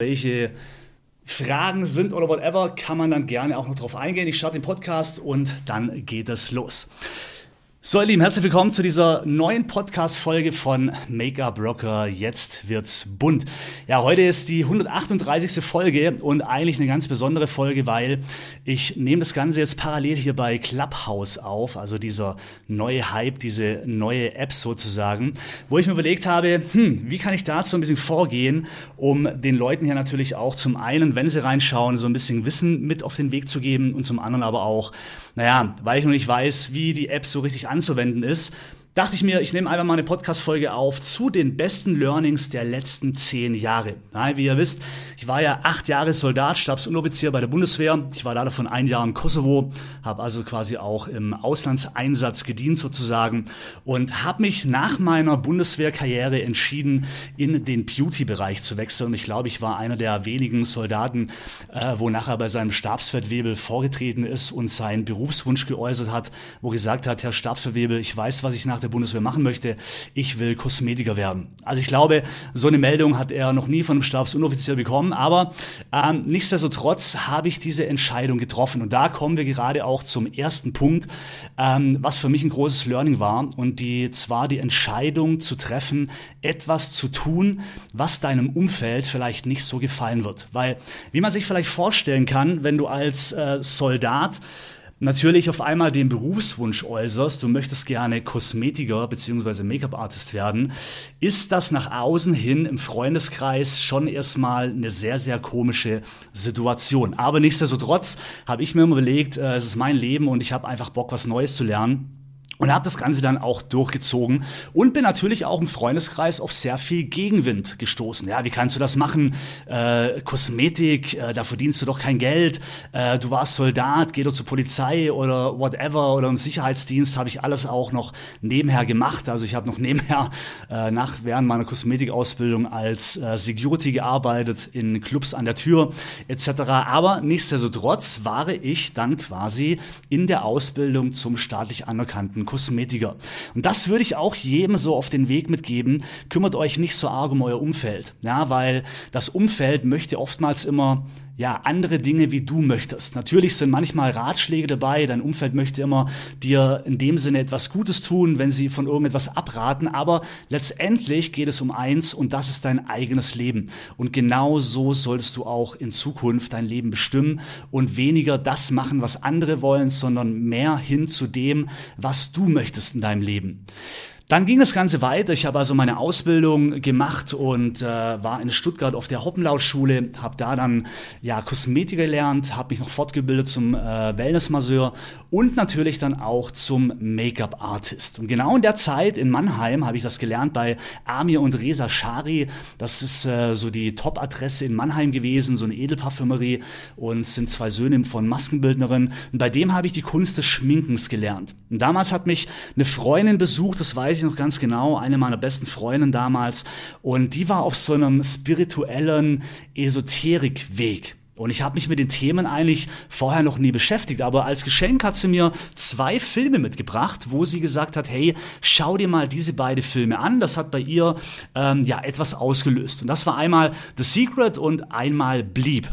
welche Fragen sind oder whatever, kann man dann gerne auch noch drauf eingehen. Ich starte den Podcast und dann geht es los. So, ihr Lieben, herzlich willkommen zu dieser neuen Podcast-Folge von Make-up Rocker. Jetzt wird's bunt. Ja, heute ist die 138. Folge und eigentlich eine ganz besondere Folge, weil ich nehme das Ganze jetzt parallel hier bei Clubhouse auf, also dieser neue Hype, diese neue App sozusagen, wo ich mir überlegt habe, hm, wie kann ich dazu ein bisschen vorgehen, um den Leuten hier natürlich auch zum einen, wenn sie reinschauen, so ein bisschen Wissen mit auf den Weg zu geben und zum anderen aber auch, naja, weil ich noch nicht weiß, wie die App so richtig anzuwenden ist, dachte ich mir, ich nehme einfach mal eine Podcast-Folge auf zu den besten Learnings der letzten zehn Jahre. Ja, wie ihr wisst, ich war ja acht Jahre Soldat, Stabsunoffizier bei der Bundeswehr. Ich war leider von ein Jahr im Kosovo, habe also quasi auch im Auslandseinsatz gedient sozusagen und habe mich nach meiner Bundeswehrkarriere entschieden, in den Beauty-Bereich zu wechseln. Ich glaube, ich war einer der wenigen Soldaten, äh, wo nachher bei seinem Stabsfeldwebel vorgetreten ist und seinen Berufswunsch geäußert hat, wo gesagt hat, Herr Stabsfeldwebel, ich weiß, was ich nach der der Bundeswehr machen möchte. Ich will Kosmetiker werden. Also ich glaube, so eine Meldung hat er noch nie von einem Stabsunoffizier bekommen, aber ähm, nichtsdestotrotz habe ich diese Entscheidung getroffen. Und da kommen wir gerade auch zum ersten Punkt, ähm, was für mich ein großes Learning war. Und die zwar die Entscheidung zu treffen, etwas zu tun, was deinem Umfeld vielleicht nicht so gefallen wird. Weil, wie man sich vielleicht vorstellen kann, wenn du als äh, Soldat natürlich auf einmal den Berufswunsch äußerst, du möchtest gerne Kosmetiker bzw. Make-up-Artist werden, ist das nach außen hin im Freundeskreis schon erstmal eine sehr, sehr komische Situation. Aber nichtsdestotrotz habe ich mir immer überlegt, äh, es ist mein Leben und ich habe einfach Bock, was Neues zu lernen. Und habe das Ganze dann auch durchgezogen und bin natürlich auch im Freundeskreis auf sehr viel Gegenwind gestoßen. Ja, wie kannst du das machen? Äh, Kosmetik, äh, da verdienst du doch kein Geld. Äh, du warst Soldat, geh doch zur Polizei oder whatever oder im Sicherheitsdienst habe ich alles auch noch nebenher gemacht. Also ich habe noch nebenher äh, nach während meiner Kosmetikausbildung als äh, Security gearbeitet in Clubs an der Tür etc. Aber nichtsdestotrotz war ich dann quasi in der Ausbildung zum staatlich anerkannten Kosmetiker. Und das würde ich auch jedem so auf den Weg mitgeben. Kümmert euch nicht so arg um euer Umfeld. Ja, weil das Umfeld möchte oftmals immer ja, andere Dinge, wie du möchtest. Natürlich sind manchmal Ratschläge dabei, dein Umfeld möchte immer dir in dem Sinne etwas Gutes tun, wenn sie von irgendetwas abraten, aber letztendlich geht es um eins und das ist dein eigenes Leben. Und genau so solltest du auch in Zukunft dein Leben bestimmen und weniger das machen, was andere wollen, sondern mehr hin zu dem, was du möchtest in deinem Leben. Dann ging das Ganze weiter. Ich habe also meine Ausbildung gemacht und äh, war in Stuttgart auf der Hoppenlaut-Schule, habe da dann ja Kosmetik gelernt, habe mich noch fortgebildet zum äh, Wellnessmasseur und natürlich dann auch zum Make-up-Artist. Und genau in der Zeit in Mannheim habe ich das gelernt bei Amir und Reza Shari. Das ist äh, so die Top-Adresse in Mannheim gewesen, so eine Edelparfümerie und sind zwei Söhne von Maskenbildnerin. Und bei dem habe ich die Kunst des Schminkens gelernt. Und damals hat mich eine Freundin besucht, das weiß ich noch ganz genau, eine meiner besten Freundinnen damals. Und die war auf so einem spirituellen Esoterikweg. Und ich habe mich mit den Themen eigentlich vorher noch nie beschäftigt, aber als Geschenk hat sie mir zwei Filme mitgebracht, wo sie gesagt hat, hey, schau dir mal diese beiden Filme an. Das hat bei ihr ähm, ja etwas ausgelöst. Und das war einmal The Secret und einmal Bleep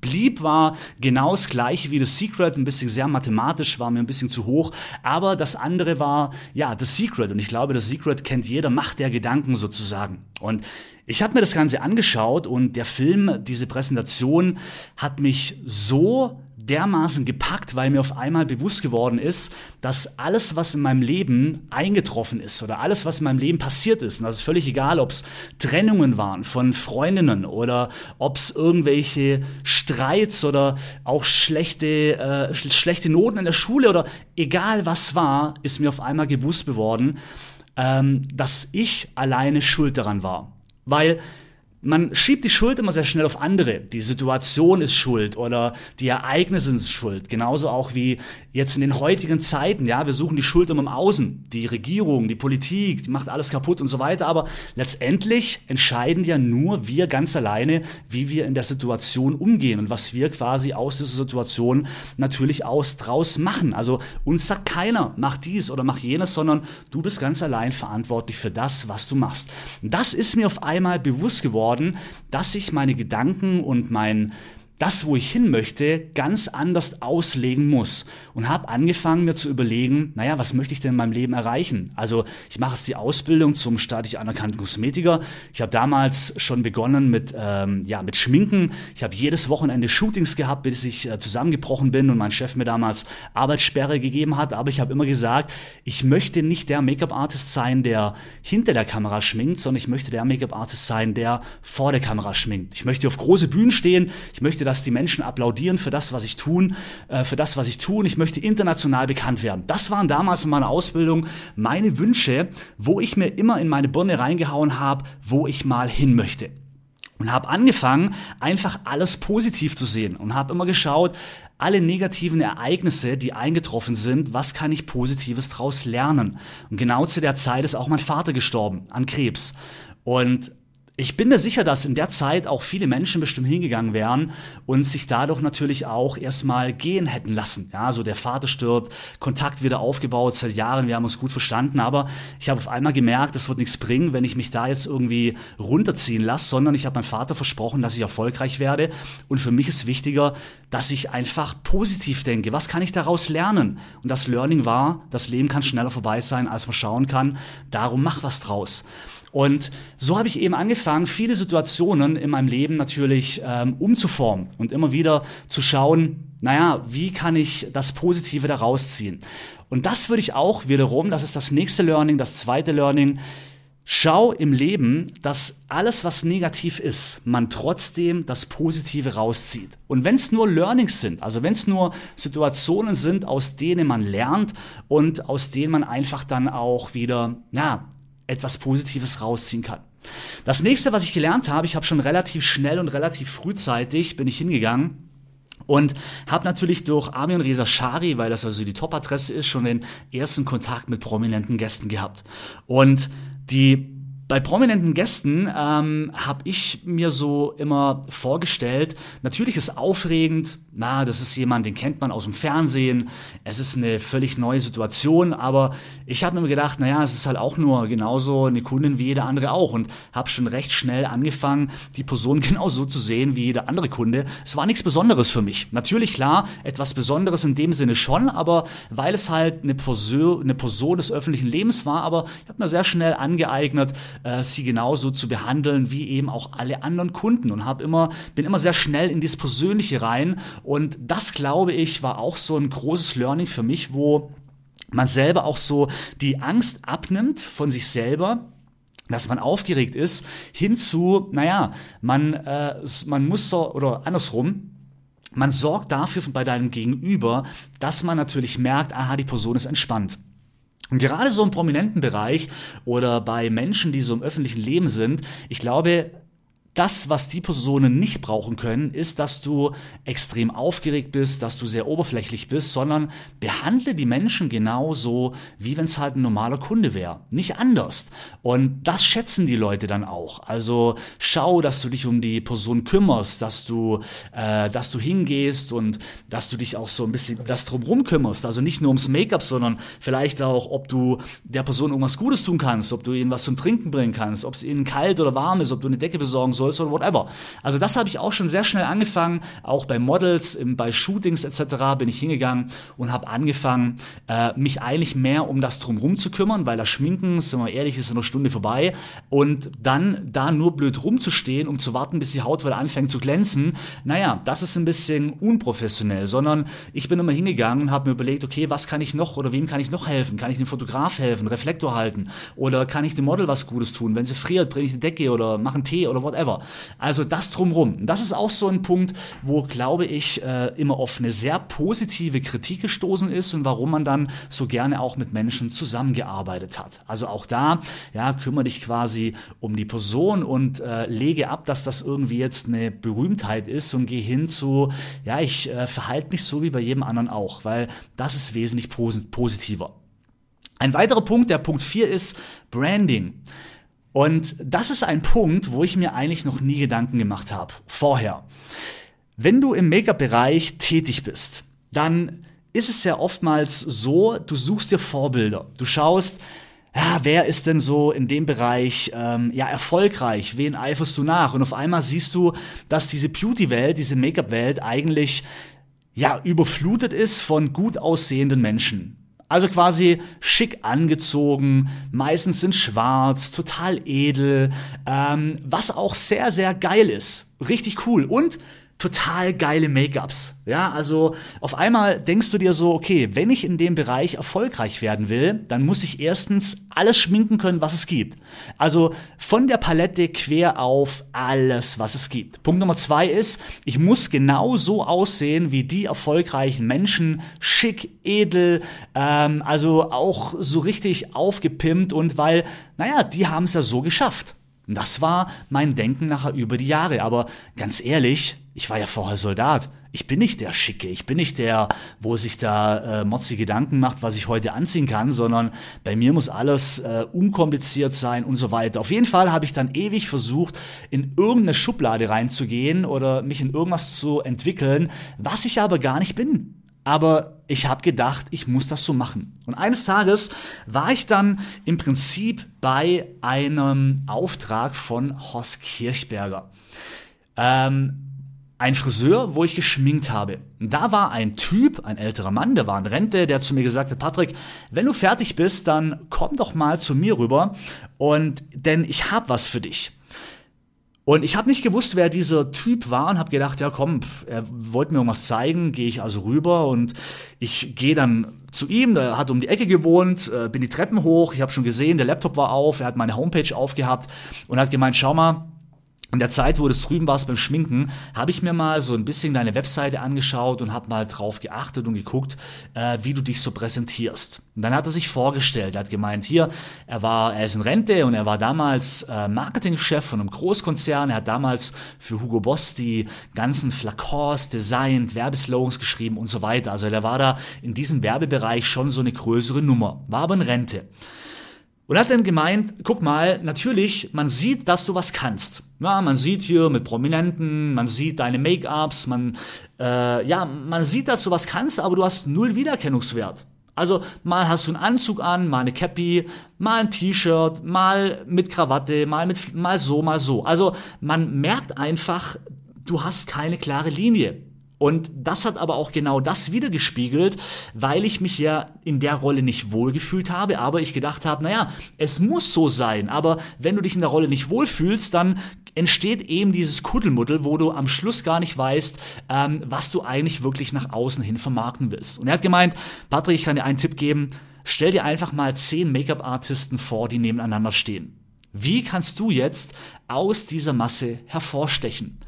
blieb, war genau das gleiche wie The Secret, ein bisschen sehr mathematisch, war mir ein bisschen zu hoch, aber das andere war, ja, The Secret. Und ich glaube, The Secret kennt jeder, Macht der Gedanken sozusagen. Und ich habe mir das Ganze angeschaut und der Film, diese Präsentation hat mich so dermaßen gepackt, weil mir auf einmal bewusst geworden ist, dass alles, was in meinem Leben eingetroffen ist oder alles, was in meinem Leben passiert ist, und das ist völlig egal, ob es Trennungen waren von Freundinnen oder ob es irgendwelche Streits oder auch schlechte, äh, schlechte Noten in der Schule oder egal was war, ist mir auf einmal bewusst geworden, ähm, dass ich alleine schuld daran war. Weil man schiebt die Schuld immer sehr schnell auf andere. Die Situation ist schuld oder die Ereignisse sind schuld. Genauso auch wie jetzt in den heutigen Zeiten. Ja, wir suchen die Schuld immer im Außen. Die Regierung, die Politik, die macht alles kaputt und so weiter. Aber letztendlich entscheiden ja nur wir ganz alleine, wie wir in der Situation umgehen und was wir quasi aus dieser Situation natürlich aus draus machen. Also uns sagt keiner, mach dies oder mach jenes, sondern du bist ganz allein verantwortlich für das, was du machst. Das ist mir auf einmal bewusst geworden geworden, dass ich meine Gedanken und mein das, wo ich hin möchte, ganz anders auslegen muss. Und habe angefangen, mir zu überlegen, naja, was möchte ich denn in meinem Leben erreichen? Also ich mache jetzt die Ausbildung zum staatlich anerkannten Kosmetiker. Ich habe damals schon begonnen mit, ähm, ja, mit Schminken. Ich habe jedes Wochenende Shootings gehabt, bis ich äh, zusammengebrochen bin und mein Chef mir damals Arbeitssperre gegeben hat. Aber ich habe immer gesagt, ich möchte nicht der Make-up-Artist sein, der hinter der Kamera schminkt, sondern ich möchte der Make-up-Artist sein, der vor der Kamera schminkt. Ich möchte auf große Bühnen stehen. Ich möchte dass die Menschen applaudieren für das, was ich tun, äh, für das, was ich tue. Und ich möchte international bekannt werden. Das waren damals in meiner Ausbildung meine Wünsche, wo ich mir immer in meine Birne reingehauen habe, wo ich mal hin möchte und habe angefangen, einfach alles positiv zu sehen und habe immer geschaut, alle negativen Ereignisse, die eingetroffen sind, was kann ich Positives daraus lernen? Und genau zu der Zeit ist auch mein Vater gestorben an Krebs. Und ich bin mir sicher, dass in der Zeit auch viele Menschen bestimmt hingegangen wären und sich dadurch natürlich auch erstmal gehen hätten lassen. Ja, so der Vater stirbt, Kontakt wieder aufgebaut seit Jahren, wir haben uns gut verstanden, aber ich habe auf einmal gemerkt, das wird nichts bringen, wenn ich mich da jetzt irgendwie runterziehen lasse, sondern ich habe meinem Vater versprochen, dass ich erfolgreich werde und für mich ist wichtiger, dass ich einfach positiv denke. Was kann ich daraus lernen? Und das Learning war, das Leben kann schneller vorbei sein, als man schauen kann. Darum mach was draus. Und so habe ich eben angefangen, viele Situationen in meinem Leben natürlich ähm, umzuformen und immer wieder zu schauen, naja, wie kann ich das Positive daraus ziehen? Und das würde ich auch wiederum, das ist das nächste Learning, das zweite Learning, Schau im Leben, dass alles, was negativ ist, man trotzdem das Positive rauszieht. Und wenn es nur Learnings sind, also wenn es nur Situationen sind, aus denen man lernt und aus denen man einfach dann auch wieder, ja, etwas Positives rausziehen kann. Das nächste, was ich gelernt habe, ich habe schon relativ schnell und relativ frühzeitig bin ich hingegangen und habe natürlich durch Armin Reza Shari, weil das also die Top-Adresse ist, schon den ersten Kontakt mit prominenten Gästen gehabt. Und die bei prominenten Gästen ähm, habe ich mir so immer vorgestellt, natürlich ist aufregend, na, das ist jemand, den kennt man aus dem Fernsehen, es ist eine völlig neue Situation, aber ich habe mir gedacht, naja, es ist halt auch nur genauso eine Kundin wie jeder andere auch und habe schon recht schnell angefangen, die Person genauso zu sehen wie jeder andere Kunde. Es war nichts Besonderes für mich. Natürlich, klar, etwas Besonderes in dem Sinne schon, aber weil es halt eine Person, eine Person des öffentlichen Lebens war, aber ich habe mir sehr schnell angeeignet, äh, sie genauso zu behandeln wie eben auch alle anderen Kunden und habe immer bin immer sehr schnell in das Persönliche rein und das glaube ich war auch so ein großes Learning für mich, wo man selber auch so die Angst abnimmt von sich selber dass man aufgeregt ist, hinzu, naja, man, äh, man muss so, oder andersrum, man sorgt dafür bei deinem Gegenüber, dass man natürlich merkt, aha, die Person ist entspannt. Und gerade so im prominenten Bereich oder bei Menschen, die so im öffentlichen Leben sind, ich glaube, das, was die Personen nicht brauchen können, ist, dass du extrem aufgeregt bist, dass du sehr oberflächlich bist, sondern behandle die Menschen genauso, wie wenn es halt ein normaler Kunde wäre. Nicht anders. Und das schätzen die Leute dann auch. Also schau, dass du dich um die Person kümmerst, dass du, äh, dass du hingehst und dass du dich auch so ein bisschen das drumherum kümmerst. Also nicht nur ums Make-up, sondern vielleicht auch, ob du der Person irgendwas Gutes tun kannst, ob du ihnen was zum Trinken bringen kannst, ob es ihnen kalt oder warm ist, ob du eine Decke besorgen sollst oder whatever. Also das habe ich auch schon sehr schnell angefangen, auch bei Models, bei Shootings etc. bin ich hingegangen und habe angefangen, äh, mich eigentlich mehr um das drumherum zu kümmern, weil das Schminken, sind wir ehrlich, ist in einer Stunde vorbei und dann da nur blöd rumzustehen, um zu warten, bis die Haut wieder anfängt zu glänzen, naja, das ist ein bisschen unprofessionell, sondern ich bin immer hingegangen und habe mir überlegt, okay, was kann ich noch oder wem kann ich noch helfen? Kann ich dem Fotograf helfen, Reflektor halten oder kann ich dem Model was Gutes tun? Wenn sie friert, bringe ich eine Decke oder mache einen Tee oder whatever. Whatever. Also das drumrum. Das ist auch so ein Punkt, wo, glaube ich, äh, immer auf eine sehr positive Kritik gestoßen ist und warum man dann so gerne auch mit Menschen zusammengearbeitet hat. Also auch da, ja, kümmere dich quasi um die Person und äh, lege ab, dass das irgendwie jetzt eine Berühmtheit ist und geh hin zu, ja, ich äh, verhalte mich so wie bei jedem anderen auch, weil das ist wesentlich posit positiver. Ein weiterer Punkt, der Punkt 4 ist Branding. Und das ist ein Punkt, wo ich mir eigentlich noch nie Gedanken gemacht habe, vorher. Wenn du im Make-up-Bereich tätig bist, dann ist es ja oftmals so, du suchst dir Vorbilder. Du schaust, ja, wer ist denn so in dem Bereich ähm, ja erfolgreich? Wen eiferst du nach? Und auf einmal siehst du, dass diese Beauty-Welt, diese Make-up-Welt eigentlich ja überflutet ist von gut aussehenden Menschen. Also quasi schick angezogen, meistens sind schwarz, total edel, ähm, was auch sehr, sehr geil ist. Richtig cool. Und total geile Make-ups. Ja, also auf einmal denkst du dir so, okay, wenn ich in dem Bereich erfolgreich werden will, dann muss ich erstens alles schminken können, was es gibt. Also von der Palette quer auf alles, was es gibt. Punkt Nummer zwei ist, ich muss genau so aussehen wie die erfolgreichen Menschen, schick, edel, ähm, also auch so richtig aufgepimpt und weil, naja, die haben es ja so geschafft. Das war mein Denken nachher über die Jahre. Aber ganz ehrlich, ich war ja vorher Soldat. Ich bin nicht der Schicke, ich bin nicht der, wo sich da äh, Motzi Gedanken macht, was ich heute anziehen kann, sondern bei mir muss alles äh, unkompliziert sein und so weiter. Auf jeden Fall habe ich dann ewig versucht, in irgendeine Schublade reinzugehen oder mich in irgendwas zu entwickeln, was ich aber gar nicht bin aber ich habe gedacht, ich muss das so machen. Und eines Tages war ich dann im Prinzip bei einem Auftrag von Horst Kirchberger. Ähm, ein Friseur, wo ich geschminkt habe. Da war ein Typ, ein älterer Mann, der war in Rente, der zu mir gesagt hat, Patrick, wenn du fertig bist, dann komm doch mal zu mir rüber und denn ich habe was für dich. Und ich habe nicht gewusst, wer dieser Typ war und habe gedacht, ja komm, er wollte mir irgendwas zeigen, gehe ich also rüber und ich gehe dann zu ihm, der hat um die Ecke gewohnt, äh, bin die Treppen hoch, ich habe schon gesehen, der Laptop war auf, er hat meine Homepage aufgehabt und hat gemeint, schau mal, in der Zeit, wo du drüben warst beim Schminken, habe ich mir mal so ein bisschen deine Webseite angeschaut und habe mal drauf geachtet und geguckt, äh, wie du dich so präsentierst. Und dann hat er sich vorgestellt, er hat gemeint, hier, er war, er ist in Rente und er war damals äh, Marketingchef von einem Großkonzern. Er hat damals für Hugo Boss die ganzen Flakons designt, Werbeslogans geschrieben und so weiter. Also der war da in diesem Werbebereich schon so eine größere Nummer, war aber in Rente. Und hat dann gemeint, guck mal, natürlich, man sieht, dass du was kannst. Ja, man sieht hier mit Prominenten, man sieht deine Make-ups, man, äh, ja, man sieht, dass du was kannst, aber du hast null Wiedererkennungswert. Also mal hast du einen Anzug an, mal eine Cappy, mal ein T-Shirt, mal mit Krawatte, mal mit mal so, mal so. Also man merkt einfach, du hast keine klare Linie. Und das hat aber auch genau das wiedergespiegelt, weil ich mich ja in der Rolle nicht wohlgefühlt habe, aber ich gedacht habe, naja, es muss so sein, aber wenn du dich in der Rolle nicht wohlfühlst, dann entsteht eben dieses Kuddelmuddel, wo du am Schluss gar nicht weißt, ähm, was du eigentlich wirklich nach außen hin vermarkten willst. Und er hat gemeint, Patrick, ich kann dir einen Tipp geben, stell dir einfach mal zehn Make-up-Artisten vor, die nebeneinander stehen. Wie kannst du jetzt aus dieser Masse hervorstechen?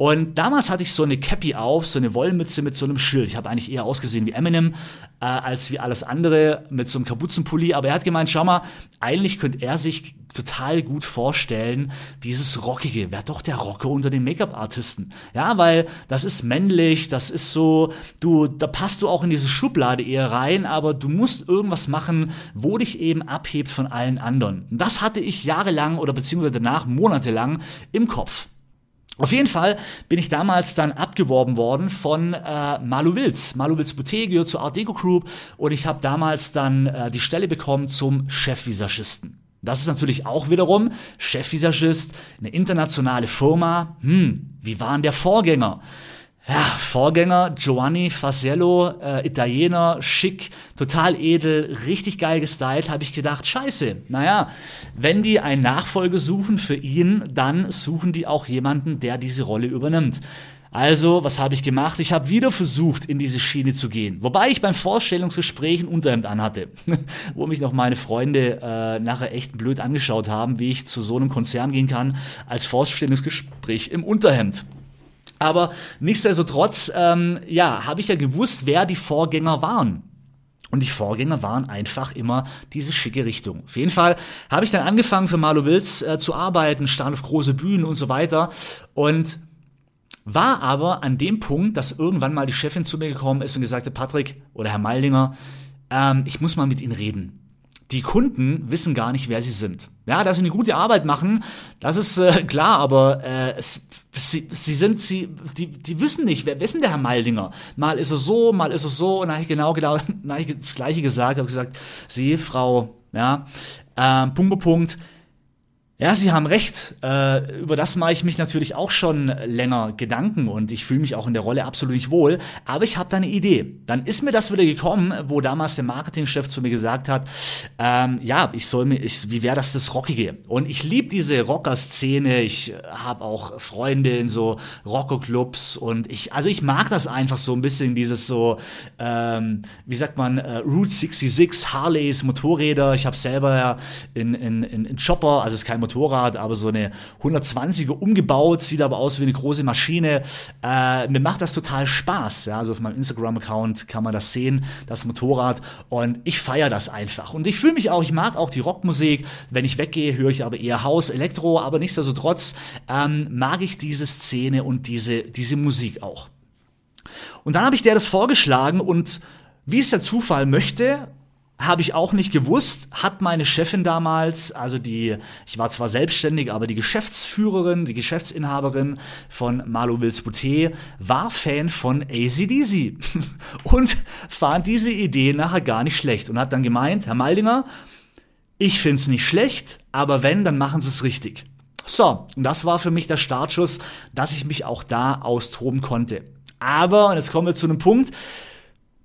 Und damals hatte ich so eine Cappy auf, so eine Wollmütze mit so einem Schild. Ich habe eigentlich eher ausgesehen wie Eminem äh, als wie alles andere mit so einem Kapuzenpulli. Aber er hat gemeint, schau mal, eigentlich könnte er sich total gut vorstellen, dieses Rockige. Wer doch der Rocker unter den Make-up-Artisten? Ja, weil das ist männlich, das ist so, du, da passt du auch in diese Schublade eher rein, aber du musst irgendwas machen, wo dich eben abhebt von allen anderen. Das hatte ich jahrelang oder beziehungsweise danach monatelang im Kopf. Auf jeden Fall bin ich damals dann abgeworben worden von äh, Malu Wills. Malu Wills Boutique gehört zur Art Deco Group und ich habe damals dann äh, die Stelle bekommen zum Chefvisagisten. Das ist natürlich auch wiederum Chefvisagist, eine internationale Firma. Hm, wie war denn der Vorgänger? Ja, Vorgänger Giovanni Fasiello, äh, Italiener, schick, total edel, richtig geil gestylt, habe ich gedacht, scheiße, naja, wenn die einen Nachfolger suchen für ihn, dann suchen die auch jemanden, der diese Rolle übernimmt. Also, was habe ich gemacht? Ich habe wieder versucht, in diese Schiene zu gehen. Wobei ich beim Vorstellungsgespräch ein Unterhemd anhatte, wo mich noch meine Freunde äh, nachher echt blöd angeschaut haben, wie ich zu so einem Konzern gehen kann als Vorstellungsgespräch im Unterhemd. Aber nichtsdestotrotz, ähm, ja, habe ich ja gewusst, wer die Vorgänger waren. Und die Vorgänger waren einfach immer diese schicke Richtung. Auf jeden Fall habe ich dann angefangen für Marlo Wills äh, zu arbeiten, stand auf große Bühnen und so weiter. Und war aber an dem Punkt, dass irgendwann mal die Chefin zu mir gekommen ist und gesagt hat, Patrick oder Herr Meilinger, ähm, ich muss mal mit Ihnen reden die Kunden wissen gar nicht, wer sie sind. Ja, dass sie eine gute Arbeit machen, das ist äh, klar, aber äh, es, sie, sie sind, sie, die, die wissen nicht, wer, denn der Herr Maldinger? Mal ist er so, mal ist er so, und dann habe ich genau, genau, dann habe ich das Gleiche gesagt, habe gesagt, Sie, Frau, ja, Äh, Punkt, Punkt. Ja, Sie haben recht. Äh, über das mache ich mich natürlich auch schon länger Gedanken und ich fühle mich auch in der Rolle absolut nicht wohl. Aber ich habe da eine Idee. Dann ist mir das wieder gekommen, wo damals der Marketingchef zu mir gesagt hat, ähm, ja, ich soll mir, ich, wie wäre das das Rockige? Und ich liebe diese Rocker-Szene. Ich habe auch Freunde in so Rockerclubs und ich, also ich mag das einfach so ein bisschen dieses so, ähm, wie sagt man, äh, Route 66, Harleys, Motorräder. Ich habe selber ja in, in, in, in Chopper, also es ist kein Motorrad, Motorrad, aber so eine 120er umgebaut, sieht aber aus wie eine große Maschine. Äh, mir macht das total Spaß. Ja? Also auf meinem Instagram-Account kann man das sehen, das Motorrad. Und ich feiere das einfach. Und ich fühle mich auch, ich mag auch die Rockmusik. Wenn ich weggehe, höre ich aber eher Haus, Elektro, aber nichtsdestotrotz ähm, mag ich diese Szene und diese, diese Musik auch. Und dann habe ich der das vorgeschlagen und wie es der Zufall möchte, habe ich auch nicht gewusst, hat meine Chefin damals, also die, ich war zwar selbstständig, aber die Geschäftsführerin, die Geschäftsinhaberin von Malo Wills Boutet, war Fan von ACDC und fand diese Idee nachher gar nicht schlecht und hat dann gemeint, Herr Maldinger, ich find's nicht schlecht, aber wenn, dann machen Sie es richtig. So, und das war für mich der Startschuss, dass ich mich auch da austoben konnte. Aber, und jetzt kommen wir zu einem Punkt,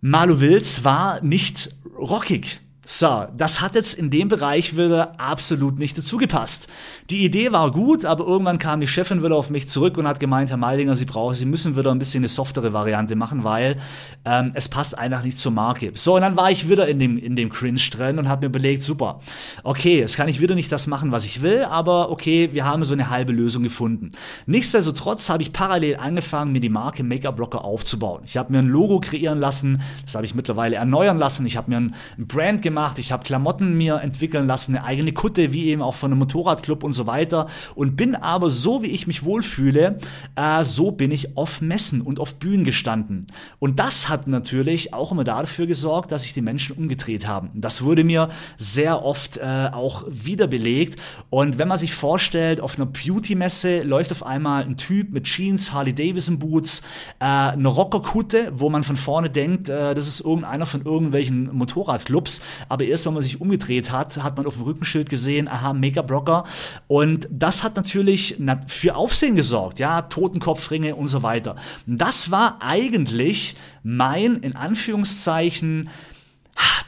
Malo Wills war nicht rockig. So, das hat jetzt in dem Bereich wieder absolut nicht dazu gepasst. Die Idee war gut, aber irgendwann kam die Chefin wieder auf mich zurück und hat gemeint, Herr Meidinger, Sie brauchen, Sie müssen wieder ein bisschen eine softere Variante machen, weil ähm, es passt einfach nicht zur Marke. So, und dann war ich wieder in dem, in dem Cringe drin und habe mir überlegt, super, okay, jetzt kann ich wieder nicht das machen, was ich will, aber okay, wir haben so eine halbe Lösung gefunden. Nichtsdestotrotz habe ich parallel angefangen, mir die Marke Make-up Blocker aufzubauen. Ich habe mir ein Logo kreieren lassen, das habe ich mittlerweile erneuern lassen, ich habe mir ein, ein Brand gemacht, gemacht, ich habe Klamotten mir entwickeln lassen, eine eigene Kutte, wie eben auch von einem Motorradclub und so weiter. Und bin aber so, wie ich mich wohlfühle, äh, so bin ich auf Messen und auf Bühnen gestanden. Und das hat natürlich auch immer dafür gesorgt, dass sich die Menschen umgedreht haben. Das wurde mir sehr oft äh, auch wieder belegt. Und wenn man sich vorstellt, auf einer Beauty-Messe läuft auf einmal ein Typ mit Jeans, Harley-Davidson-Boots, äh, eine Rockerkutte, wo man von vorne denkt, äh, das ist irgendeiner von irgendwelchen Motorradclubs. Aber erst wenn man sich umgedreht hat, hat man auf dem Rückenschild gesehen, aha, Mega-Brocker. Und das hat natürlich für Aufsehen gesorgt, ja, Totenkopfringe und so weiter. Das war eigentlich mein, in Anführungszeichen,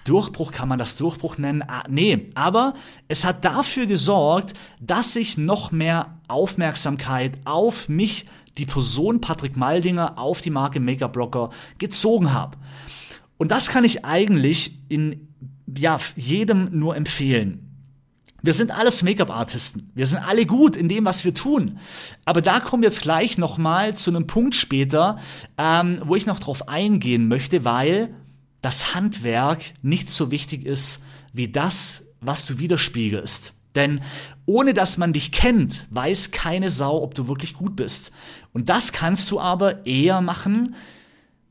Durchbruch kann man das Durchbruch nennen? Ah, nee, aber es hat dafür gesorgt, dass ich noch mehr Aufmerksamkeit auf mich, die Person Patrick Maldinger, auf die Marke Make-up Blocker gezogen habe. Und das kann ich eigentlich in ja, jedem nur empfehlen. Wir sind alles Make-up-Artisten. Wir sind alle gut in dem, was wir tun. Aber da kommen wir jetzt gleich nochmal zu einem Punkt später, ähm, wo ich noch drauf eingehen möchte, weil das Handwerk nicht so wichtig ist wie das, was du widerspiegelst. Denn ohne dass man dich kennt, weiß keine Sau, ob du wirklich gut bist. Und das kannst du aber eher machen,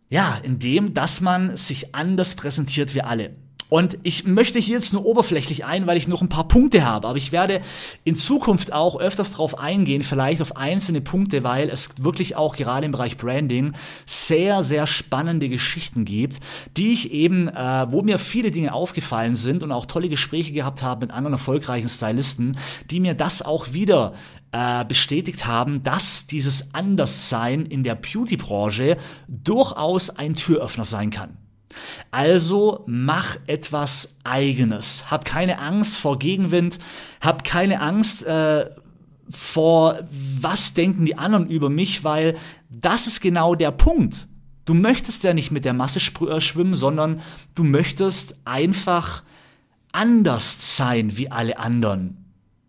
ja, indem, dass man sich anders präsentiert wie alle. Und ich möchte hier jetzt nur oberflächlich ein, weil ich noch ein paar Punkte habe. Aber ich werde in Zukunft auch öfters darauf eingehen, vielleicht auf einzelne Punkte, weil es wirklich auch gerade im Bereich Branding sehr, sehr spannende Geschichten gibt, die ich eben, äh, wo mir viele Dinge aufgefallen sind und auch tolle Gespräche gehabt habe mit anderen erfolgreichen Stylisten, die mir das auch wieder äh, bestätigt haben, dass dieses Anderssein in der Beauty-Branche durchaus ein Türöffner sein kann. Also mach etwas Eigenes. Hab keine Angst vor Gegenwind. Hab keine Angst äh, vor, was denken die anderen über mich, weil das ist genau der Punkt. Du möchtest ja nicht mit der Masse äh, schwimmen, sondern du möchtest einfach anders sein wie alle anderen.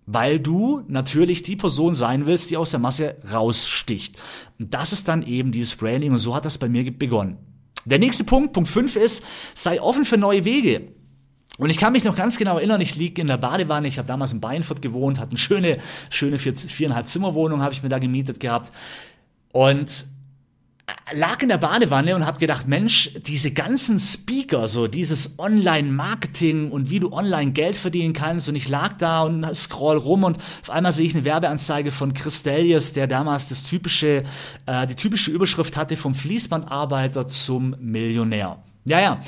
Weil du natürlich die Person sein willst, die aus der Masse raussticht. Und das ist dann eben dieses Branding und so hat das bei mir begonnen. Der nächste Punkt, Punkt 5 ist, sei offen für neue Wege. Und ich kann mich noch ganz genau erinnern, ich liege in der Badewanne, ich habe damals in Beinfurt gewohnt, hatte eine schöne, schöne vier, viereinhalb Zimmerwohnung, habe ich mir da gemietet gehabt. Und lag in der Badewanne und habe gedacht, Mensch, diese ganzen Speaker, so dieses Online-Marketing und wie du online Geld verdienen kannst. Und ich lag da und scroll rum und auf einmal sehe ich eine Werbeanzeige von Chris Delius, der damals das typische, äh, die typische Überschrift hatte vom Fließbandarbeiter zum Millionär. Ja, ja.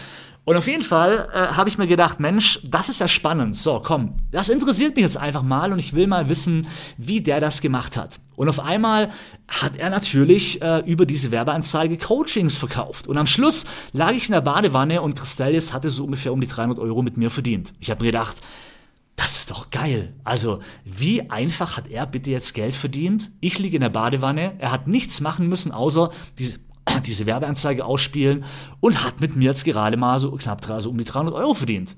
Und auf jeden Fall äh, habe ich mir gedacht, Mensch, das ist ja spannend. So, komm, das interessiert mich jetzt einfach mal und ich will mal wissen, wie der das gemacht hat. Und auf einmal hat er natürlich äh, über diese Werbeanzeige Coachings verkauft. Und am Schluss lag ich in der Badewanne und Christelius hatte so ungefähr um die 300 Euro mit mir verdient. Ich habe mir gedacht, das ist doch geil. Also, wie einfach hat er bitte jetzt Geld verdient? Ich liege in der Badewanne, er hat nichts machen müssen, außer diese diese Werbeanzeige ausspielen und hat mit mir jetzt gerade mal so knapp also um die 300 Euro verdient.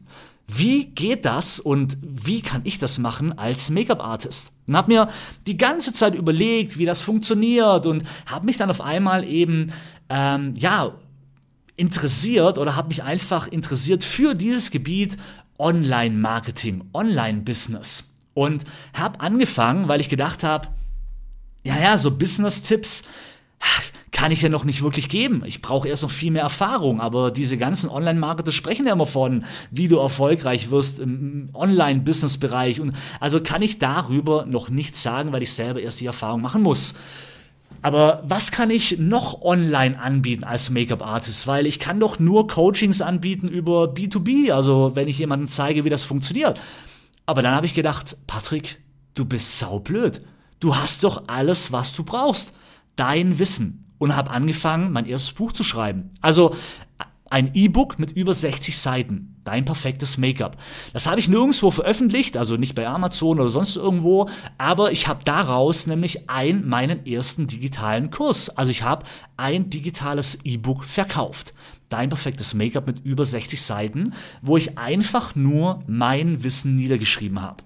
Wie geht das und wie kann ich das machen als Make-up-Artist? Und habe mir die ganze Zeit überlegt, wie das funktioniert und habe mich dann auf einmal eben, ähm, ja, interessiert oder habe mich einfach interessiert für dieses Gebiet Online-Marketing, Online-Business. Und habe angefangen, weil ich gedacht habe, ja, ja, so Business-Tipps, kann ich ja noch nicht wirklich geben. Ich brauche erst noch viel mehr Erfahrung. Aber diese ganzen Online-Marketer sprechen ja immer von, wie du erfolgreich wirst im Online-Business-Bereich. Und also kann ich darüber noch nichts sagen, weil ich selber erst die Erfahrung machen muss. Aber was kann ich noch online anbieten als Make-up-Artist? Weil ich kann doch nur Coachings anbieten über B2B, also wenn ich jemandem zeige, wie das funktioniert. Aber dann habe ich gedacht, Patrick, du bist saublöd. Du hast doch alles, was du brauchst. Dein Wissen und habe angefangen, mein erstes Buch zu schreiben. Also ein E-Book mit über 60 Seiten. Dein perfektes Make-up. Das habe ich nirgendwo veröffentlicht, also nicht bei Amazon oder sonst irgendwo, aber ich habe daraus nämlich ein, meinen ersten digitalen Kurs. Also ich habe ein digitales E-Book verkauft. Dein perfektes Make-up mit über 60 Seiten, wo ich einfach nur mein Wissen niedergeschrieben habe.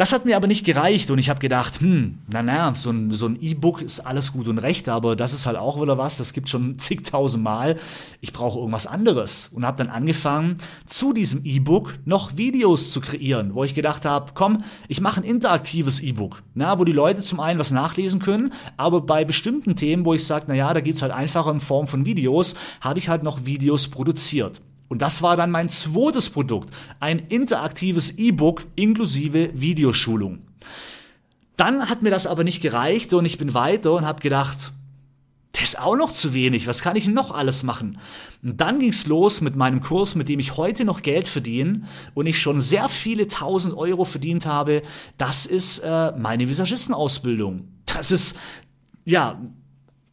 Das hat mir aber nicht gereicht und ich habe gedacht, hm, na na, so ein, so E-Book ist alles gut und recht, aber das ist halt auch wieder was, das gibt schon zigtausend Mal. Ich brauche irgendwas anderes und habe dann angefangen, zu diesem E-Book noch Videos zu kreieren, wo ich gedacht habe, komm, ich mache ein interaktives E-Book, wo die Leute zum einen was nachlesen können, aber bei bestimmten Themen, wo ich sage, na ja, da geht's halt einfacher in Form von Videos, habe ich halt noch Videos produziert. Und das war dann mein zweites Produkt, ein interaktives E-Book inklusive Videoschulung. Dann hat mir das aber nicht gereicht und ich bin weiter und habe gedacht, das ist auch noch zu wenig, was kann ich noch alles machen? Und dann ging's los mit meinem Kurs, mit dem ich heute noch Geld verdiene und ich schon sehr viele tausend Euro verdient habe. Das ist äh, meine Visagistenausbildung. Das ist ja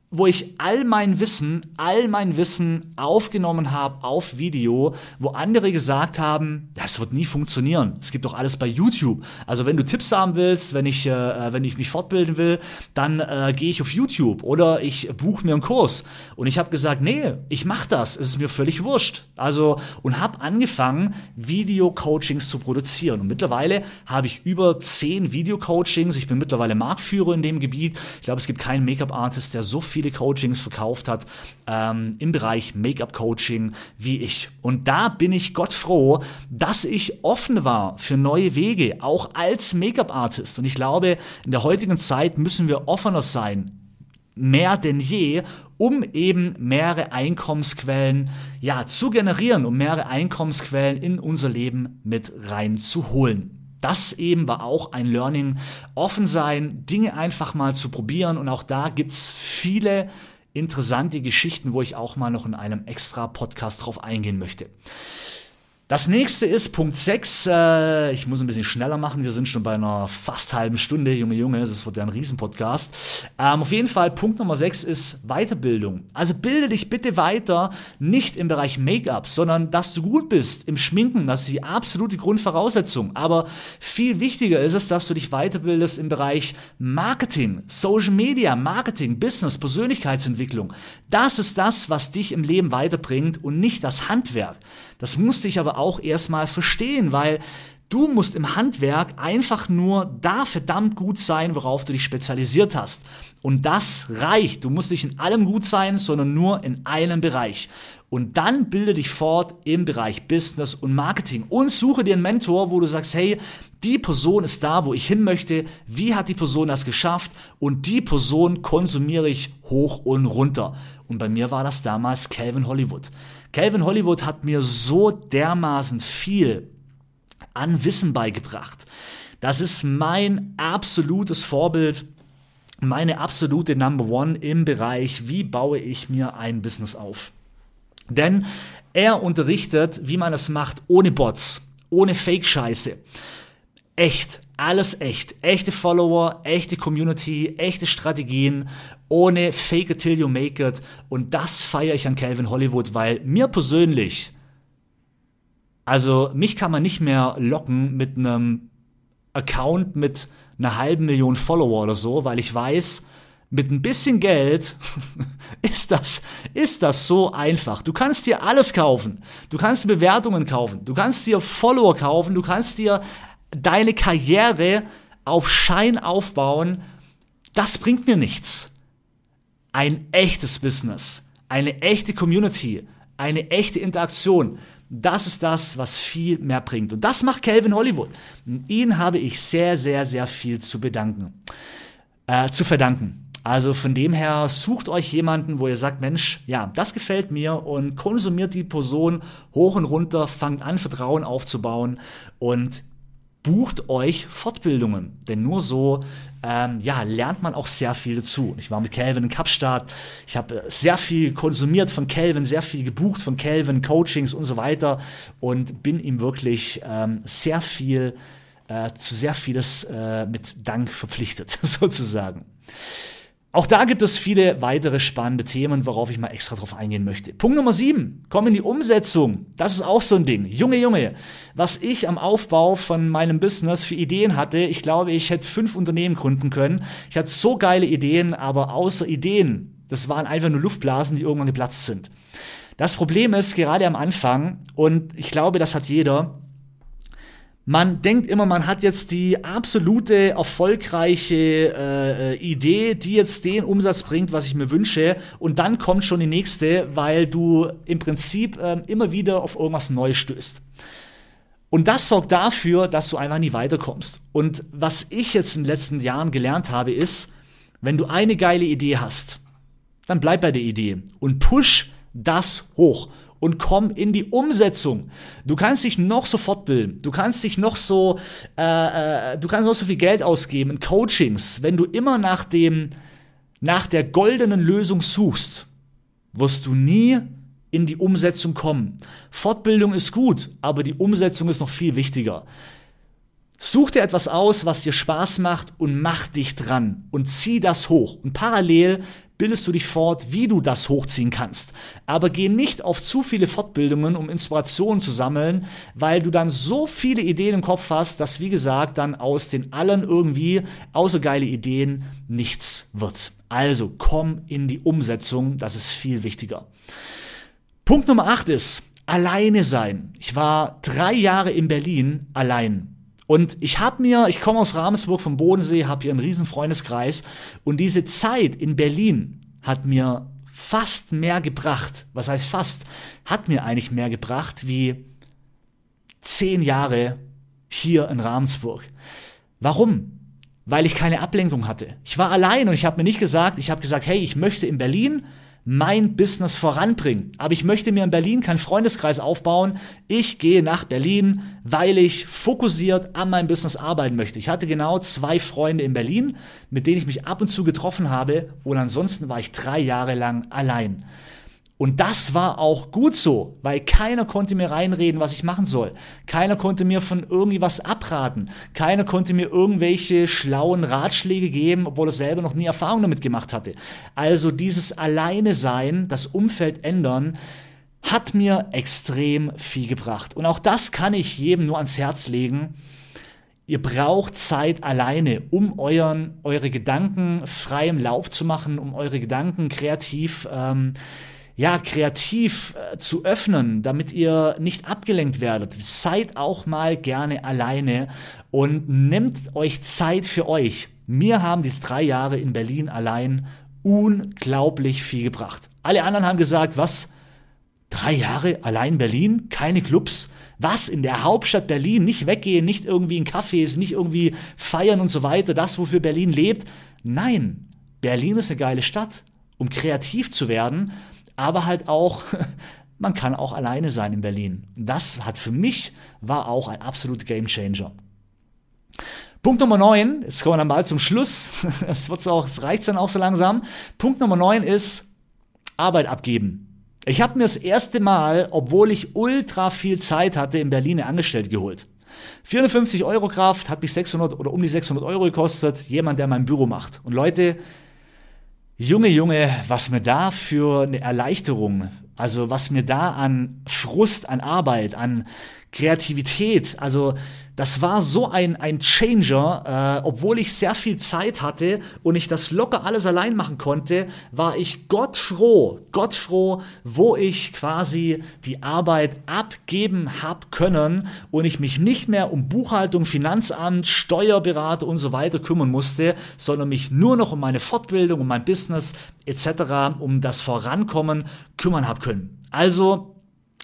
wo ich all mein Wissen, all mein Wissen aufgenommen habe auf Video, wo andere gesagt haben, das wird nie funktionieren. Es gibt doch alles bei YouTube. Also wenn du Tipps haben willst, wenn ich, äh, wenn ich mich fortbilden will, dann äh, gehe ich auf YouTube oder ich buche mir einen Kurs. Und ich habe gesagt, nee, ich mache das. Es ist mir völlig wurscht. Also und habe angefangen, Video-Coachings zu produzieren. Und mittlerweile habe ich über zehn Video-Coachings. Ich bin mittlerweile Marktführer in dem Gebiet. Ich glaube, es gibt keinen Make-up-Artist, der so viel viele Coachings verkauft hat ähm, im Bereich Make-up-Coaching wie ich. Und da bin ich Gott froh, dass ich offen war für neue Wege, auch als Make-up-Artist. Und ich glaube, in der heutigen Zeit müssen wir offener sein, mehr denn je, um eben mehrere Einkommensquellen ja, zu generieren, um mehrere Einkommensquellen in unser Leben mit reinzuholen. Das eben war auch ein Learning. Offen sein, Dinge einfach mal zu probieren. Und auch da gibt es viele interessante Geschichten, wo ich auch mal noch in einem extra Podcast drauf eingehen möchte. Das nächste ist Punkt 6. Äh, ich muss ein bisschen schneller machen. Wir sind schon bei einer fast halben Stunde. Junge, Junge, das wird ja ein Riesenpodcast. Ähm, auf jeden Fall, Punkt Nummer 6 ist Weiterbildung. Also bilde dich bitte weiter, nicht im Bereich Make-up, sondern dass du gut bist im Schminken. Das ist die absolute Grundvoraussetzung. Aber viel wichtiger ist es, dass du dich weiterbildest im Bereich Marketing, Social Media, Marketing, Business, Persönlichkeitsentwicklung. Das ist das, was dich im Leben weiterbringt und nicht das Handwerk. Das musste ich aber auch erstmal verstehen, weil du musst im Handwerk einfach nur da verdammt gut sein, worauf du dich spezialisiert hast. Und das reicht. Du musst nicht in allem gut sein, sondern nur in einem Bereich. Und dann bilde dich fort im Bereich Business und Marketing und suche dir einen Mentor, wo du sagst, hey, die Person ist da, wo ich hin möchte. Wie hat die Person das geschafft? Und die Person konsumiere ich hoch und runter. Und bei mir war das damals Calvin Hollywood. Calvin Hollywood hat mir so dermaßen viel an Wissen beigebracht. Das ist mein absolutes Vorbild, meine absolute Number One im Bereich, wie baue ich mir ein Business auf. Denn Er unterrichtet, wie man es macht, ohne Bots, ohne Fake-Scheiße. Echt, alles echt. Echte Follower, echte Community, echte Strategien, ohne Fake it till you make it. Und das feiere ich an Calvin Hollywood, weil mir persönlich, also mich kann man nicht mehr locken mit einem Account mit einer halben Million Follower oder so, weil ich weiß, mit ein bisschen Geld ist das, ist das so einfach. Du kannst dir alles kaufen. Du kannst Bewertungen kaufen. Du kannst dir Follower kaufen. Du kannst dir deine Karriere auf Schein aufbauen. Das bringt mir nichts. Ein echtes Business, eine echte Community, eine echte Interaktion. Das ist das, was viel mehr bringt. Und das macht Calvin Hollywood. Und ihn habe ich sehr, sehr, sehr viel zu bedanken, äh, zu verdanken. Also von dem her sucht euch jemanden, wo ihr sagt, Mensch, ja, das gefällt mir und konsumiert die Person hoch und runter, fangt an, Vertrauen aufzubauen und bucht euch Fortbildungen, denn nur so ähm, ja, lernt man auch sehr viel dazu. Ich war mit Calvin in Kapstadt, ich habe äh, sehr viel konsumiert von Calvin, sehr viel gebucht von Calvin, Coachings und so weiter und bin ihm wirklich ähm, sehr viel, äh, zu sehr vieles äh, mit Dank verpflichtet, sozusagen. Auch da gibt es viele weitere spannende Themen, worauf ich mal extra drauf eingehen möchte. Punkt Nummer sieben, komm in die Umsetzung. Das ist auch so ein Ding. Junge, Junge, was ich am Aufbau von meinem Business für Ideen hatte, ich glaube, ich hätte fünf Unternehmen gründen können. Ich hatte so geile Ideen, aber außer Ideen, das waren einfach nur Luftblasen, die irgendwann geplatzt sind. Das Problem ist, gerade am Anfang, und ich glaube, das hat jeder, man denkt immer, man hat jetzt die absolute erfolgreiche äh, äh, Idee, die jetzt den Umsatz bringt, was ich mir wünsche. Und dann kommt schon die nächste, weil du im Prinzip äh, immer wieder auf irgendwas Neues stößt. Und das sorgt dafür, dass du einfach nie weiterkommst. Und was ich jetzt in den letzten Jahren gelernt habe, ist, wenn du eine geile Idee hast, dann bleib bei der Idee und push das hoch und komm in die Umsetzung. Du kannst dich noch so fortbilden, du kannst dich noch so, äh, äh, du kannst noch so viel Geld ausgeben in Coachings. Wenn du immer nach dem, nach der goldenen Lösung suchst, wirst du nie in die Umsetzung kommen. Fortbildung ist gut, aber die Umsetzung ist noch viel wichtiger. Such dir etwas aus, was dir Spaß macht und mach dich dran und zieh das hoch. Und parallel bildest du dich fort, wie du das hochziehen kannst. Aber geh nicht auf zu viele Fortbildungen, um Inspirationen zu sammeln, weil du dann so viele Ideen im Kopf hast, dass, wie gesagt, dann aus den allen irgendwie außer geile Ideen nichts wird. Also komm in die Umsetzung, das ist viel wichtiger. Punkt Nummer 8 ist, alleine sein. Ich war drei Jahre in Berlin allein. Und ich habe mir, ich komme aus Ravensburg vom Bodensee, habe hier einen riesen Freundeskreis und diese Zeit in Berlin hat mir fast mehr gebracht. Was heißt fast? Hat mir eigentlich mehr gebracht wie zehn Jahre hier in Ravensburg. Warum? Weil ich keine Ablenkung hatte. Ich war allein und ich habe mir nicht gesagt, ich habe gesagt, hey, ich möchte in Berlin mein Business voranbringen. Aber ich möchte mir in Berlin keinen Freundeskreis aufbauen. Ich gehe nach Berlin, weil ich fokussiert an meinem Business arbeiten möchte. Ich hatte genau zwei Freunde in Berlin, mit denen ich mich ab und zu getroffen habe. Und ansonsten war ich drei Jahre lang allein. Und das war auch gut so, weil keiner konnte mir reinreden, was ich machen soll. Keiner konnte mir von irgendwie was abraten. Keiner konnte mir irgendwelche schlauen Ratschläge geben, obwohl er selber noch nie Erfahrung damit gemacht hatte. Also dieses Alleine sein, das Umfeld ändern, hat mir extrem viel gebracht. Und auch das kann ich jedem nur ans Herz legen. Ihr braucht Zeit alleine, um euren, eure Gedanken frei im Lauf zu machen, um eure Gedanken kreativ ähm, ja, kreativ äh, zu öffnen, damit ihr nicht abgelenkt werdet. Seid auch mal gerne alleine und nehmt euch Zeit für euch. Mir haben diese drei Jahre in Berlin allein unglaublich viel gebracht. Alle anderen haben gesagt, was? Drei Jahre allein Berlin? Keine Clubs? Was? In der Hauptstadt Berlin? Nicht weggehen, nicht irgendwie in Cafés, nicht irgendwie feiern und so weiter. Das, wofür Berlin lebt? Nein. Berlin ist eine geile Stadt. Um kreativ zu werden, aber halt auch, man kann auch alleine sein in Berlin. Das hat für mich, war auch ein absoluter Gamechanger. Punkt Nummer 9, jetzt kommen wir dann bald zum Schluss, es, wird auch, es reicht dann auch so langsam. Punkt Nummer 9 ist Arbeit abgeben. Ich habe mir das erste Mal, obwohl ich ultra viel Zeit hatte, in Berlin eine Angestellte geholt. 450 Euro Kraft hat mich 600 oder um die 600 Euro gekostet. Jemand, der mein Büro macht. Und Leute, Junge, Junge, was mir da für eine Erleichterung, also was mir da an Frust, an Arbeit, an Kreativität, also das war so ein, ein Changer, äh, obwohl ich sehr viel Zeit hatte und ich das locker alles allein machen konnte, war ich Gott froh, Gott froh, wo ich quasi die Arbeit abgeben hab können und ich mich nicht mehr um Buchhaltung, Finanzamt, Steuerberater und so weiter kümmern musste, sondern mich nur noch um meine Fortbildung, um mein Business etc., um das Vorankommen kümmern hab können. Also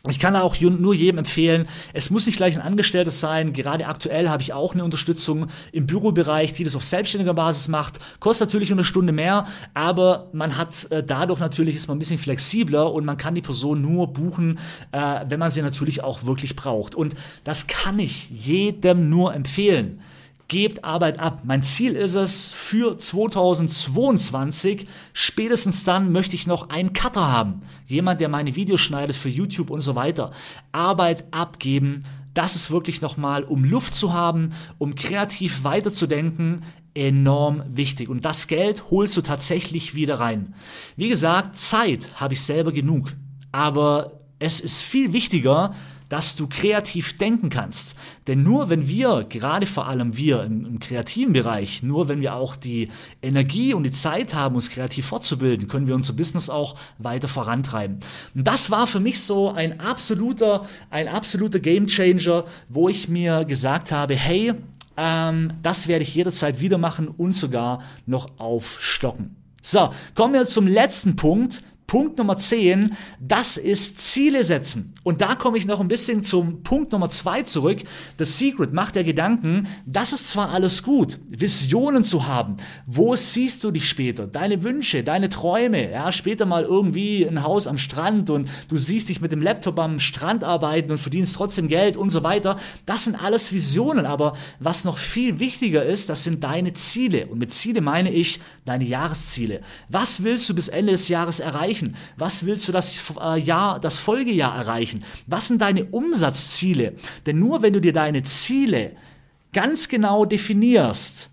ich kann auch nur jedem empfehlen, es muss nicht gleich ein Angestelltes sein. Gerade aktuell habe ich auch eine Unterstützung im Bürobereich, die das auf selbstständiger Basis macht. Kostet natürlich eine Stunde mehr, aber man hat äh, dadurch natürlich ist man ein bisschen flexibler und man kann die Person nur buchen, äh, wenn man sie natürlich auch wirklich braucht. Und das kann ich jedem nur empfehlen gebt Arbeit ab. Mein Ziel ist es für 2022, spätestens dann möchte ich noch einen Cutter haben. Jemand, der meine Videos schneidet für YouTube und so weiter. Arbeit abgeben, das ist wirklich nochmal, um Luft zu haben, um kreativ weiterzudenken, enorm wichtig. Und das Geld holst du tatsächlich wieder rein. Wie gesagt, Zeit habe ich selber genug. Aber es ist viel wichtiger, dass du kreativ denken kannst. Denn nur wenn wir, gerade vor allem wir im, im, kreativen Bereich, nur wenn wir auch die Energie und die Zeit haben, uns kreativ fortzubilden, können wir unser Business auch weiter vorantreiben. Und das war für mich so ein absoluter, ein absoluter Gamechanger, wo ich mir gesagt habe, hey, ähm, das werde ich jederzeit wieder machen und sogar noch aufstocken. So, kommen wir zum letzten Punkt, Punkt Nummer 10, das ist Ziele setzen. Und da komme ich noch ein bisschen zum Punkt Nummer 2 zurück. The Secret macht der Gedanken, das ist zwar alles gut, Visionen zu haben. Wo siehst du dich später? Deine Wünsche, deine Träume, ja, später mal irgendwie ein Haus am Strand und du siehst dich mit dem Laptop am Strand arbeiten und verdienst trotzdem Geld und so weiter. Das sind alles Visionen, aber was noch viel wichtiger ist, das sind deine Ziele. Und mit Ziele meine ich deine Jahresziele. Was willst du bis Ende des Jahres erreichen? Erreichen? Was willst du das äh, Jahr, das Folgejahr erreichen? Was sind deine Umsatzziele? Denn nur wenn du dir deine Ziele ganz genau definierst,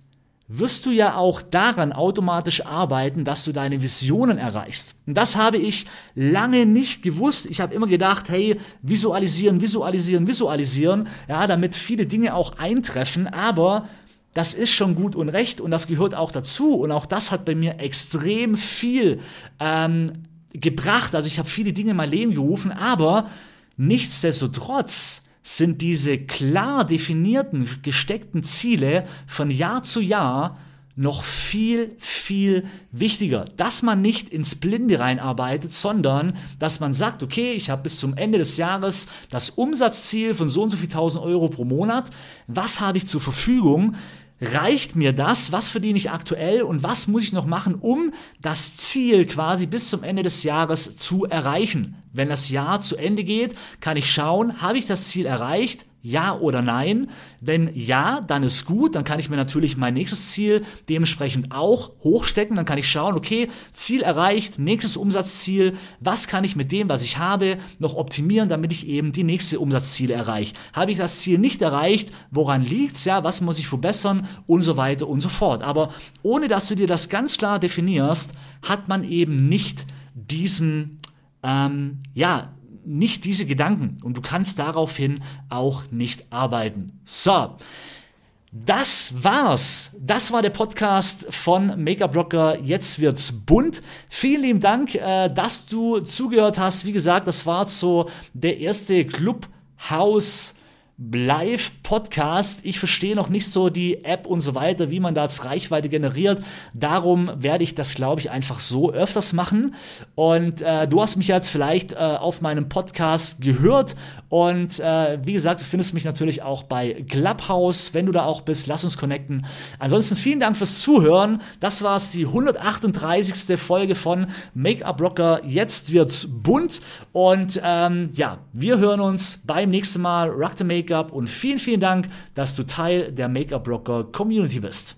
wirst du ja auch daran automatisch arbeiten, dass du deine Visionen erreichst. Und das habe ich lange nicht gewusst. Ich habe immer gedacht, hey, visualisieren, visualisieren, visualisieren, ja, damit viele Dinge auch eintreffen, aber das ist schon gut und recht und das gehört auch dazu und auch das hat bei mir extrem viel ähm, gebracht. Also ich habe viele Dinge in mein Leben gerufen, aber nichtsdestotrotz sind diese klar definierten, gesteckten Ziele von Jahr zu Jahr noch viel, viel wichtiger, dass man nicht ins Blinde reinarbeitet, sondern dass man sagt, okay, ich habe bis zum Ende des Jahres das Umsatzziel von so und so viel tausend Euro pro Monat. Was habe ich zur Verfügung? Reicht mir das? Was verdiene ich aktuell und was muss ich noch machen, um das Ziel quasi bis zum Ende des Jahres zu erreichen? Wenn das Jahr zu Ende geht, kann ich schauen, habe ich das Ziel erreicht? Ja oder nein? Wenn ja, dann ist gut, dann kann ich mir natürlich mein nächstes Ziel dementsprechend auch hochstecken, dann kann ich schauen, okay, Ziel erreicht, nächstes Umsatzziel, was kann ich mit dem, was ich habe, noch optimieren, damit ich eben die nächste Umsatzziele erreiche. Habe ich das Ziel nicht erreicht, woran liegt's, ja, was muss ich verbessern und so weiter und so fort. Aber ohne dass du dir das ganz klar definierst, hat man eben nicht diesen ähm, ja, nicht diese Gedanken und du kannst daraufhin auch nicht arbeiten. So. Das war's. Das war der Podcast von Make-up Rocker. Jetzt wird's bunt. Vielen lieben Dank, äh, dass du zugehört hast. Wie gesagt, das war so der erste Clubhouse Live-Podcast. Ich verstehe noch nicht so die App und so weiter, wie man da jetzt Reichweite generiert. Darum werde ich das, glaube ich, einfach so öfters machen. Und äh, du hast mich jetzt vielleicht äh, auf meinem Podcast gehört. Und äh, wie gesagt, du findest mich natürlich auch bei Clubhouse. Wenn du da auch bist, lass uns connecten. Ansonsten vielen Dank fürs Zuhören. Das war es, die 138. Folge von Make-up Rocker. Jetzt wird's bunt. Und ähm, ja, wir hören uns beim nächsten Mal. Rock the Make Make-up und vielen, vielen Dank, dass du Teil der Make-up Rocker Community bist.